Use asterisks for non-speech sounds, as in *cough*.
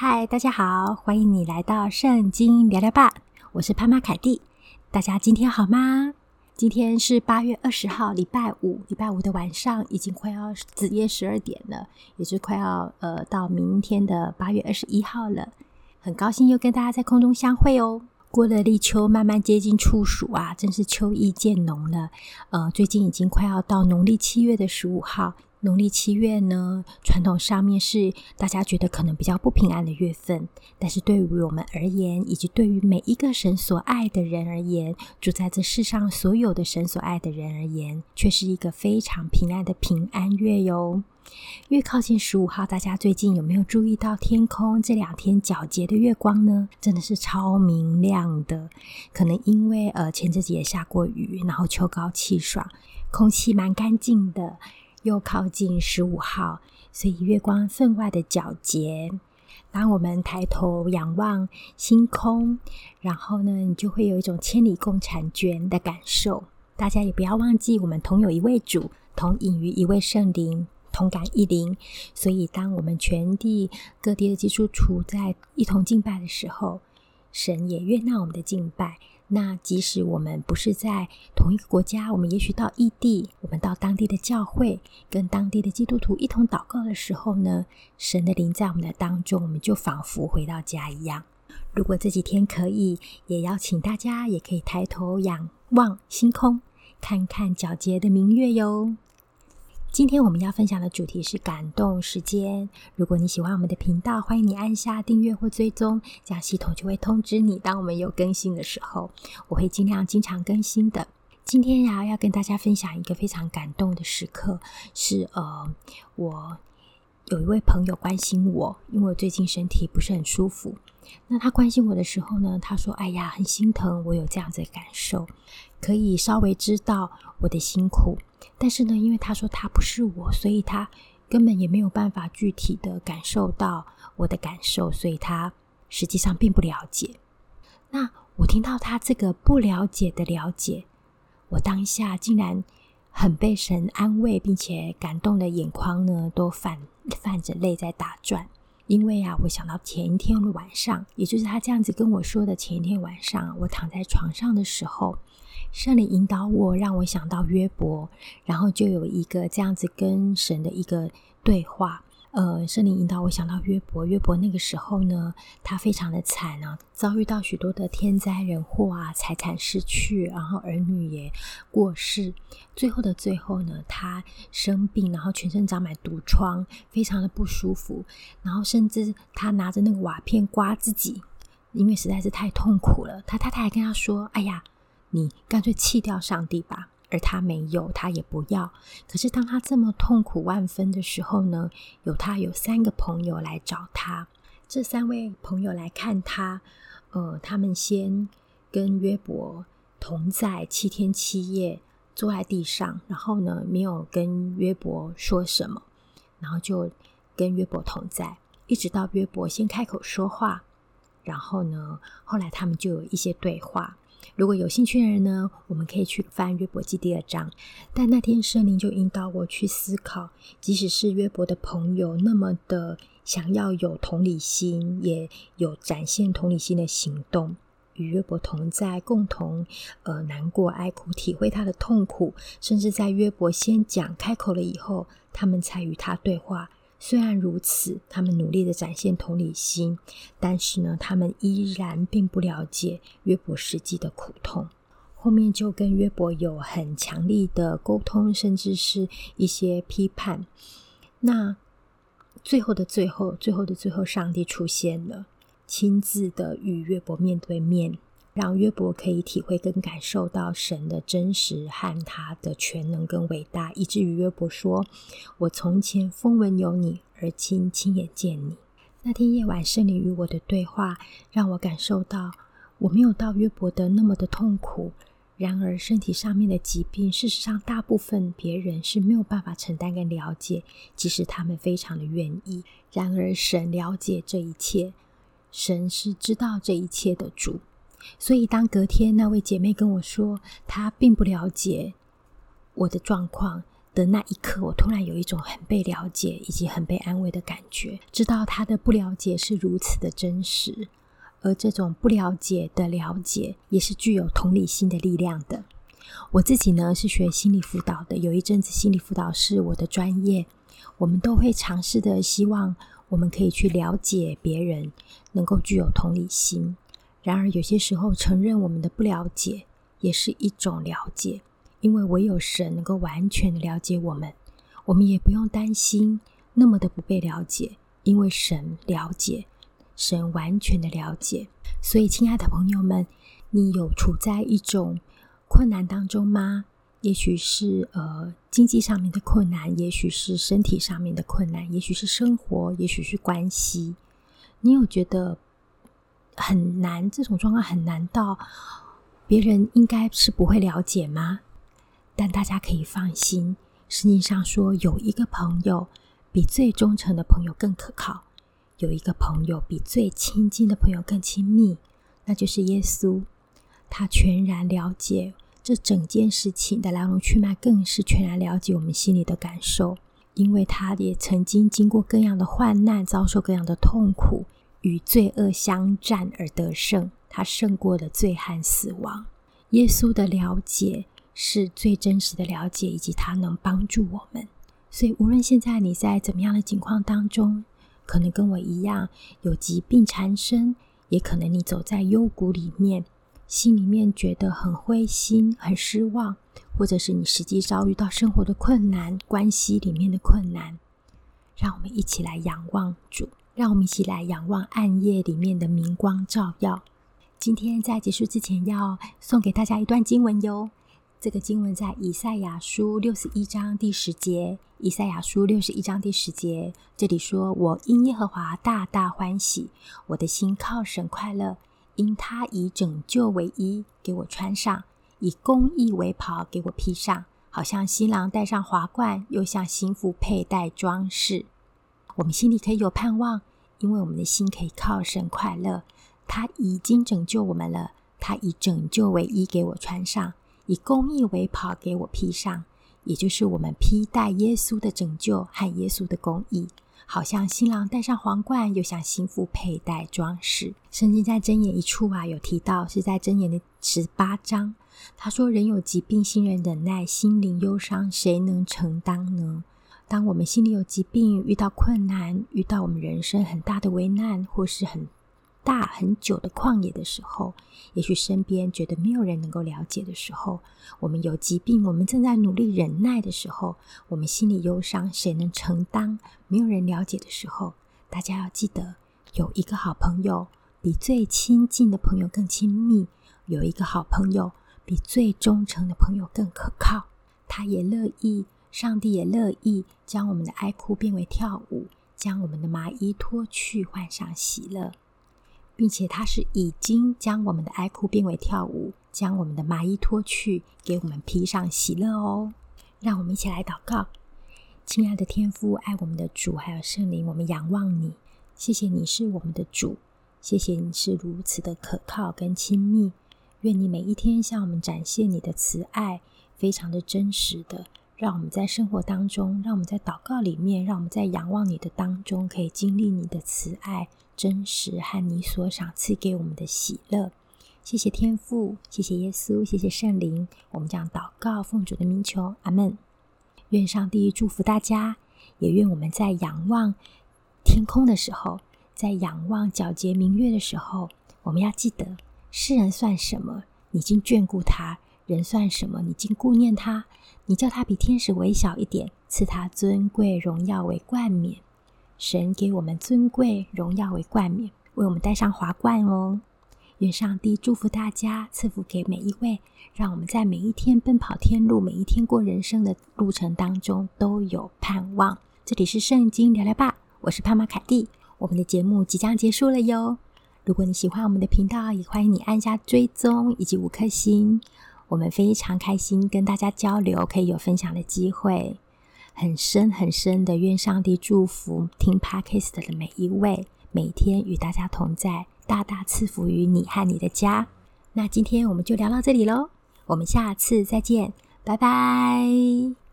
嗨，大家好，欢迎你来到圣经聊聊吧，我是潘妈凯蒂。大家今天好吗？今天是八月二十号，礼拜五。礼拜五的晚上已经快要子夜十二点了，也是快要呃到明天的八月二十一号了。很高兴又跟大家在空中相会哦。过了立秋，慢慢接近处暑啊，真是秋意渐浓了。呃，最近已经快要到农历七月的十五号。农历七月呢，传统上面是大家觉得可能比较不平安的月份，但是对于我们而言，以及对于每一个神所爱的人而言，住在这世上所有的神所爱的人而言，却是一个非常平安的平安月哟。越靠近十五号，大家最近有没有注意到天空这两天皎洁的月光呢？真的是超明亮的。可能因为呃前阵子也下过雨，然后秋高气爽，空气蛮干净的。又靠近十五号，所以月光分外的皎洁。当我们抬头仰望星空，然后呢，你就会有一种千里共婵娟的感受。大家也不要忘记，我们同有一位主，同隐于一位圣灵，同感一灵。所以，当我们全地各地的基督徒在一同敬拜的时候，神也悦纳我们的敬拜。那即使我们不是在同一个国家，我们也许到异地，我们到当地的教会，跟当地的基督徒一同祷告的时候呢，神的灵在我们的当中，我们就仿佛回到家一样。如果这几天可以，也邀请大家也可以抬头仰望星空，看看皎洁的明月哟。今天我们要分享的主题是感动时间。如果你喜欢我们的频道，欢迎你按下订阅或追踪，这样系统就会通知你，当我们有更新的时候，我会尽量经常更新的。今天呀，要跟大家分享一个非常感动的时刻，是呃，我有一位朋友关心我，因为我最近身体不是很舒服。那他关心我的时候呢，他说：“哎呀，很心疼，我有这样子的感受，可以稍微知道我的辛苦。”但是呢，因为他说他不是我，所以他根本也没有办法具体的感受到我的感受，所以他实际上并不了解。那我听到他这个不了解的了解，我当下竟然很被神安慰，并且感动的眼眶呢都泛 *laughs* 泛着泪在打转。因为啊，我想到前一天的晚上，也就是他这样子跟我说的前一天晚上，我躺在床上的时候，圣灵引导我，让我想到约伯，然后就有一个这样子跟神的一个对话。呃，圣灵引导我想到约伯，约伯那个时候呢，他非常的惨啊，遭遇到许多的天灾人祸啊，财产失去，然后儿女也过世，最后的最后呢，他生病，然后全身长满毒疮，非常的不舒服，然后甚至他拿着那个瓦片刮自己，因为实在是太痛苦了。他太太还跟他说：“哎呀，你干脆弃掉上帝吧。”而他没有，他也不要。可是当他这么痛苦万分的时候呢，有他有三个朋友来找他。这三位朋友来看他，呃，他们先跟约伯同在七天七夜，坐在地上，然后呢，没有跟约伯说什么，然后就跟约伯同在，一直到约伯先开口说话，然后呢，后来他们就有一些对话。如果有兴趣的人呢，我们可以去翻约伯记第二章。但那天圣灵就引导我去思考，即使是约伯的朋友那么的想要有同理心，也有展现同理心的行动，与约伯同在，共同呃难过、哀哭，体会他的痛苦，甚至在约伯先讲开口了以后，他们才与他对话。虽然如此，他们努力的展现同理心，但是呢，他们依然并不了解约伯实际的苦痛。后面就跟约伯有很强力的沟通，甚至是一些批判。那最后的最后，最后的最后，上帝出现了，亲自的与约伯面对面。让约伯可以体会跟感受到神的真实和他的全能跟伟大，以至于约伯说：“我从前风闻有你，而今亲眼见你。”那天夜晚，圣灵与我的对话，让我感受到我没有到约伯的那么的痛苦。然而，身体上面的疾病，事实上大部分别人是没有办法承担跟了解，即使他们非常的愿意。然而，神了解这一切，神是知道这一切的主。所以，当隔天那位姐妹跟我说，她并不了解我的状况，的那一刻，我突然有一种很被了解以及很被安慰的感觉，知道她的不了解是如此的真实，而这种不了解的了解也是具有同理心的力量的。我自己呢，是学心理辅导的，有一阵子心理辅导是我的专业，我们都会尝试的希望我们可以去了解别人，能够具有同理心。然而有些时候承认我们的不了解也是一种了解，因为唯有神能够完全的了解我们，我们也不用担心那么的不被了解，因为神了解，神完全的了解。所以，亲爱的朋友们，你有处在一种困难当中吗？也许是呃经济上面的困难，也许是身体上面的困难，也许是生活，也许是关系。你有觉得很难？这种状况很难到别人应该是不会了解吗？但大家可以放心，圣经上说有一个朋友比最忠诚的朋友更可靠，有一个朋友比最亲近的朋友更亲密，那就是耶稣。他全然了解这整件事情的来龙去脉，更是全然了解我们心里的感受，因为他也曾经经过各样的患难，遭受各样的痛苦，与罪恶相战而得胜。他胜过了罪和死亡。耶稣的了解是最真实的了解，以及他能帮助我们。所以，无论现在你在怎么样的境况当中，可能跟我一样有疾病缠身，也可能你走在幽谷里面。心里面觉得很灰心、很失望，或者是你实际遭遇到生活的困难、关系里面的困难，让我们一起来仰望主，让我们一起来仰望暗夜里面的明光照耀。今天在结束之前，要送给大家一段经文哟。这个经文在以赛亚书六十一章第十节。以赛亚书六十一章第十节，这里说：“我因耶和华大大欢喜，我的心靠神快乐。”因他以拯救为衣，给我穿上；以公义为袍，给我披上。好像新郎戴上华冠，又像新妇佩戴装饰。我们心里可以有盼望，因为我们的心可以靠神快乐。他已经拯救我们了，他以拯救为衣给我穿上，以公义为袍给我披上，也就是我们披戴耶稣的拯救和耶稣的公义。好像新郎戴上皇冠，又像新妇佩戴装饰。圣经在箴言一处啊，有提到是在箴言的十八章。他说：“人有疾病，心人忍耐，心灵忧伤，谁能承担呢？”当我们心里有疾病，遇到困难，遇到我们人生很大的危难，或是很大很久的旷野的时候，也许身边觉得没有人能够了解的时候，我们有疾病，我们正在努力忍耐的时候，我们心里忧伤，谁能承担？没有人了解的时候，大家要记得，有一个好朋友比最亲近的朋友更亲密，有一个好朋友比最忠诚的朋友更可靠。他也乐意，上帝也乐意将我们的哀哭变为跳舞，将我们的麻衣脱去，换上喜乐。并且他是已经将我们的哀哭变为跳舞，将我们的麻衣脱去，给我们披上喜乐哦。让我们一起来祷告，亲爱的天父，爱我们的主，还有圣灵，我们仰望你，谢谢你是我们的主，谢谢你是如此的可靠跟亲密。愿你每一天向我们展现你的慈爱，非常的真实的，让我们在生活当中，让我们在祷告里面，让我们在仰望你的当中，可以经历你的慈爱。真实和你所赏赐给我们的喜乐，谢谢天父，谢谢耶稣，谢谢圣灵。我们将祷告奉主的名求，阿门。愿上帝祝福大家，也愿我们在仰望天空的时候，在仰望皎洁明月的时候，我们要记得：世人算什么？你已经眷顾他；人算什么？你竟顾念他？你叫他比天使微小一点，赐他尊贵荣耀为冠冕。神给我们尊贵荣耀为冠冕，为我们戴上华冠哦。愿上帝祝福大家，赐福给每一位，让我们在每一天奔跑天路，每一天过人生的路程当中都有盼望。这里是圣经聊聊吧，我是潘玛凯蒂。我们的节目即将结束了哟。如果你喜欢我们的频道，也欢迎你按下追踪以及五颗星。我们非常开心跟大家交流，可以有分享的机会。很深很深的，愿上帝祝福听 Podcast 的每一位，每天与大家同在，大大赐福于你和你的家。那今天我们就聊到这里喽，我们下次再见，拜拜。